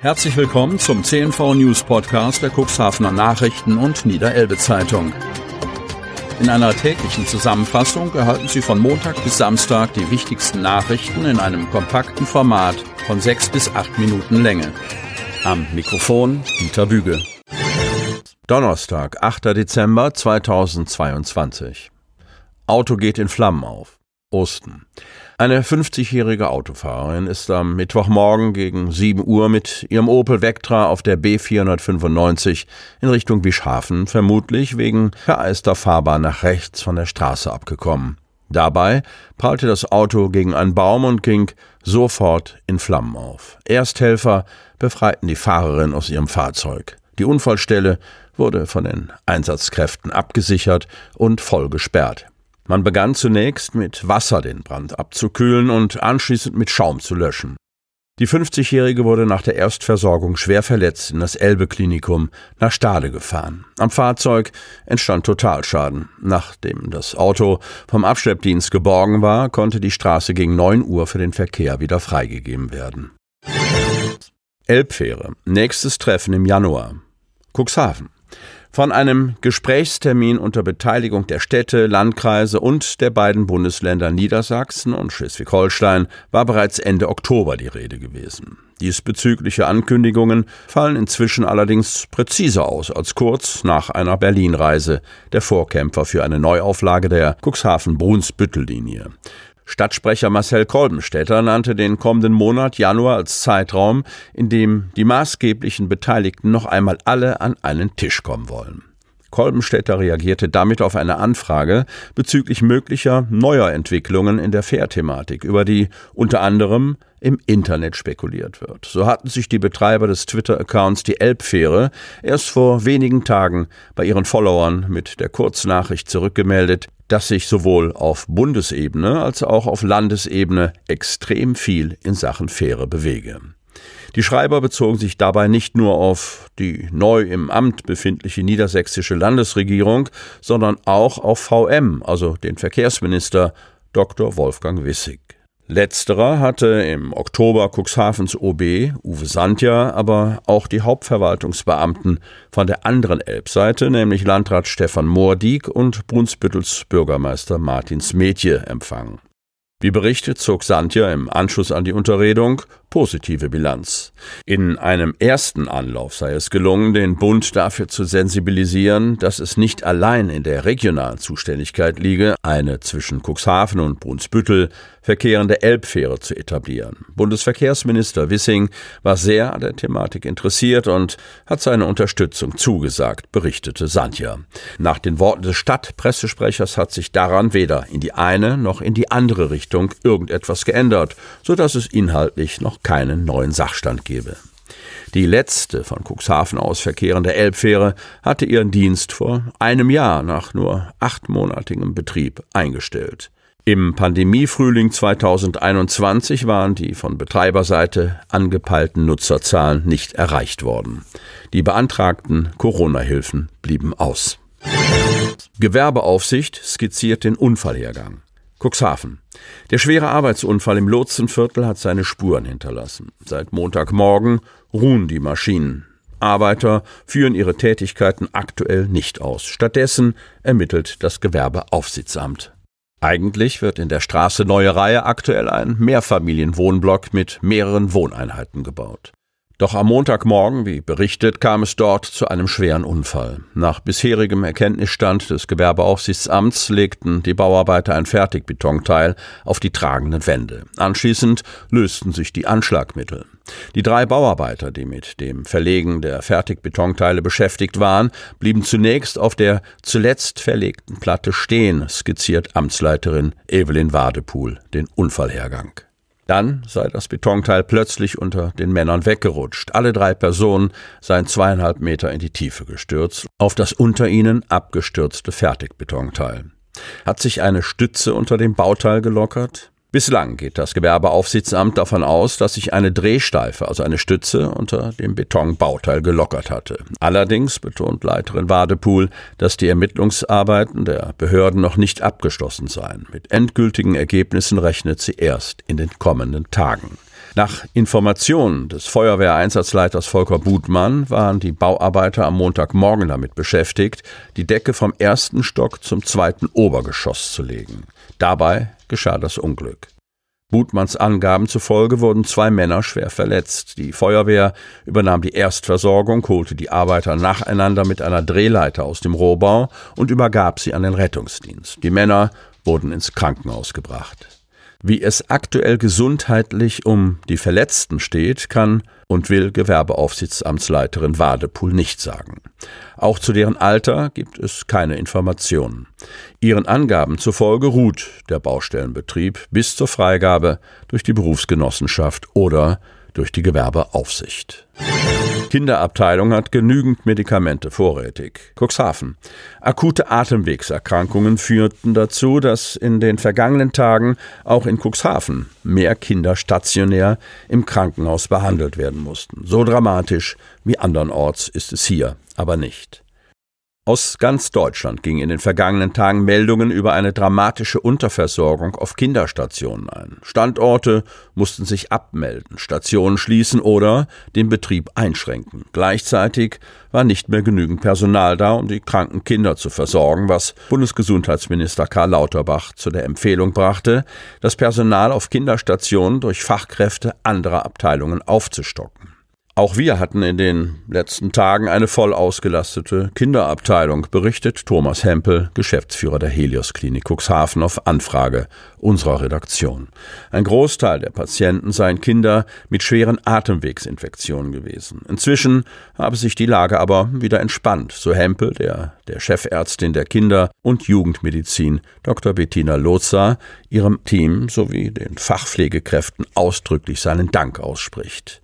Herzlich willkommen zum CNV News Podcast der Cuxhavener Nachrichten und Niederelbe Zeitung. In einer täglichen Zusammenfassung erhalten Sie von Montag bis Samstag die wichtigsten Nachrichten in einem kompakten Format von sechs bis acht Minuten Länge. Am Mikrofon Dieter Büge. Donnerstag, 8. Dezember 2022. Auto geht in Flammen auf. Osten. Eine 50-jährige Autofahrerin ist am Mittwochmorgen gegen 7 Uhr mit ihrem Opel Vectra auf der B495 in Richtung Wischhafen vermutlich wegen vereister Fahrbahn nach rechts von der Straße abgekommen. Dabei prallte das Auto gegen einen Baum und ging sofort in Flammen auf. Ersthelfer befreiten die Fahrerin aus ihrem Fahrzeug. Die Unfallstelle wurde von den Einsatzkräften abgesichert und voll gesperrt. Man begann zunächst mit Wasser den Brand abzukühlen und anschließend mit Schaum zu löschen. Die 50-Jährige wurde nach der Erstversorgung schwer verletzt in das Elbe-Klinikum nach Stade gefahren. Am Fahrzeug entstand Totalschaden. Nachdem das Auto vom Abschleppdienst geborgen war, konnte die Straße gegen 9 Uhr für den Verkehr wieder freigegeben werden. Elbfähre. Nächstes Treffen im Januar. Cuxhaven. Von einem Gesprächstermin unter Beteiligung der Städte, Landkreise und der beiden Bundesländer Niedersachsen und Schleswig-Holstein war bereits Ende Oktober die Rede gewesen. Diesbezügliche Ankündigungen fallen inzwischen allerdings präziser aus als kurz nach einer Berlin-Reise der Vorkämpfer für eine Neuauflage der Cuxhaven-Brunsbüttel-Linie. Stadtsprecher Marcel Kolbenstädter nannte den kommenden Monat Januar als Zeitraum, in dem die maßgeblichen Beteiligten noch einmal alle an einen Tisch kommen wollen. Kolbenstädter reagierte damit auf eine Anfrage bezüglich möglicher neuer Entwicklungen in der Fährthematik, über die unter anderem im Internet spekuliert wird. So hatten sich die Betreiber des Twitter-Accounts die Elbfähre erst vor wenigen Tagen bei ihren Followern mit der Kurznachricht zurückgemeldet, dass sich sowohl auf Bundesebene als auch auf Landesebene extrem viel in Sachen Fähre bewege. Die Schreiber bezogen sich dabei nicht nur auf die neu im Amt befindliche niedersächsische Landesregierung, sondern auch auf VM, also den Verkehrsminister Dr. Wolfgang Wissig. Letzterer hatte im Oktober Cuxhavens OB, Uwe Sandja, aber auch die Hauptverwaltungsbeamten von der anderen Elbseite, nämlich Landrat Stefan Moordiek und Brunsbüttels Bürgermeister Martin Smetje empfangen. Wie berichtet, zog Sandja im Anschluss an die Unterredung positive Bilanz. In einem ersten Anlauf sei es gelungen, den Bund dafür zu sensibilisieren, dass es nicht allein in der regionalen Zuständigkeit liege, eine zwischen Cuxhaven und Brunsbüttel verkehrende Elbfähre zu etablieren. Bundesverkehrsminister Wissing war sehr an der Thematik interessiert und hat seine Unterstützung zugesagt, berichtete Sandja. Nach den Worten des Stadtpressesprechers hat sich daran weder in die eine noch in die andere Richtung irgendetwas geändert, so dass es inhaltlich noch keinen neuen Sachstand gebe. Die letzte von Cuxhaven aus verkehrende Elbfähre hatte ihren Dienst vor einem Jahr nach nur achtmonatigem Betrieb eingestellt. Im Pandemiefrühling 2021 waren die von Betreiberseite angepeilten Nutzerzahlen nicht erreicht worden. Die beantragten Corona-Hilfen blieben aus. Gewerbeaufsicht skizziert den Unfallhergang. Cuxhaven. Der schwere Arbeitsunfall im Lotsenviertel hat seine Spuren hinterlassen. Seit Montagmorgen ruhen die Maschinen. Arbeiter führen ihre Tätigkeiten aktuell nicht aus. Stattdessen ermittelt das Gewerbeaufsichtsamt. Eigentlich wird in der Straße Neue Reihe aktuell ein Mehrfamilienwohnblock mit mehreren Wohneinheiten gebaut. Doch am Montagmorgen, wie berichtet, kam es dort zu einem schweren Unfall. Nach bisherigem Erkenntnisstand des Gewerbeaufsichtsamts legten die Bauarbeiter ein Fertigbetonteil auf die tragenden Wände. Anschließend lösten sich die Anschlagmittel. Die drei Bauarbeiter, die mit dem Verlegen der Fertigbetonteile beschäftigt waren, blieben zunächst auf der zuletzt verlegten Platte stehen, skizziert Amtsleiterin Evelyn Wadepool den Unfallhergang. Dann sei das Betonteil plötzlich unter den Männern weggerutscht. Alle drei Personen seien zweieinhalb Meter in die Tiefe gestürzt, auf das unter ihnen abgestürzte Fertigbetonteil. Hat sich eine Stütze unter dem Bauteil gelockert? Bislang geht das Gewerbeaufsichtsamt davon aus, dass sich eine Drehsteife, also eine Stütze, unter dem Betonbauteil gelockert hatte. Allerdings betont Leiterin Wadepool, dass die Ermittlungsarbeiten der Behörden noch nicht abgeschlossen seien. Mit endgültigen Ergebnissen rechnet sie erst in den kommenden Tagen. Nach Informationen des Feuerwehreinsatzleiters Volker Budmann waren die Bauarbeiter am Montagmorgen damit beschäftigt, die Decke vom ersten Stock zum zweiten Obergeschoss zu legen. Dabei geschah das Unglück. Budmanns Angaben zufolge wurden zwei Männer schwer verletzt. Die Feuerwehr übernahm die Erstversorgung, holte die Arbeiter nacheinander mit einer Drehleiter aus dem Rohbau und übergab sie an den Rettungsdienst. Die Männer wurden ins Krankenhaus gebracht. Wie es aktuell gesundheitlich um die Verletzten steht, kann und will Gewerbeaufsichtsamtsleiterin Wadepool nicht sagen. Auch zu deren Alter gibt es keine Informationen. Ihren Angaben zufolge ruht der Baustellenbetrieb bis zur Freigabe durch die Berufsgenossenschaft oder durch die Gewerbeaufsicht. Kinderabteilung hat genügend Medikamente vorrätig. Cuxhaven. Akute Atemwegserkrankungen führten dazu, dass in den vergangenen Tagen auch in Cuxhaven mehr Kinder stationär im Krankenhaus behandelt werden mussten. So dramatisch wie andernorts ist es hier aber nicht. Aus ganz Deutschland gingen in den vergangenen Tagen Meldungen über eine dramatische Unterversorgung auf Kinderstationen ein. Standorte mussten sich abmelden, Stationen schließen oder den Betrieb einschränken. Gleichzeitig war nicht mehr genügend Personal da, um die kranken Kinder zu versorgen, was Bundesgesundheitsminister Karl Lauterbach zu der Empfehlung brachte, das Personal auf Kinderstationen durch Fachkräfte anderer Abteilungen aufzustocken. Auch wir hatten in den letzten Tagen eine voll ausgelastete Kinderabteilung, berichtet Thomas Hempel, Geschäftsführer der Helios Klinik Cuxhaven auf Anfrage unserer Redaktion. Ein Großteil der Patienten seien Kinder mit schweren Atemwegsinfektionen gewesen. Inzwischen habe sich die Lage aber wieder entspannt, so Hempel, der der Chefärztin der Kinder- und Jugendmedizin Dr. Bettina Lotzer, ihrem Team sowie den Fachpflegekräften ausdrücklich seinen Dank ausspricht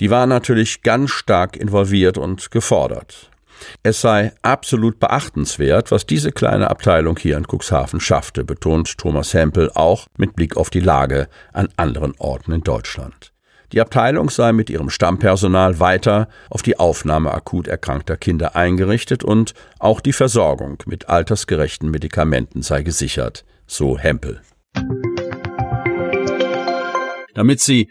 die war natürlich ganz stark involviert und gefordert. Es sei absolut beachtenswert, was diese kleine Abteilung hier in Cuxhaven schaffte, betont Thomas Hempel auch mit Blick auf die Lage an anderen Orten in Deutschland. Die Abteilung sei mit ihrem Stammpersonal weiter auf die Aufnahme akut erkrankter Kinder eingerichtet und auch die Versorgung mit altersgerechten Medikamenten sei gesichert, so Hempel. Damit Sie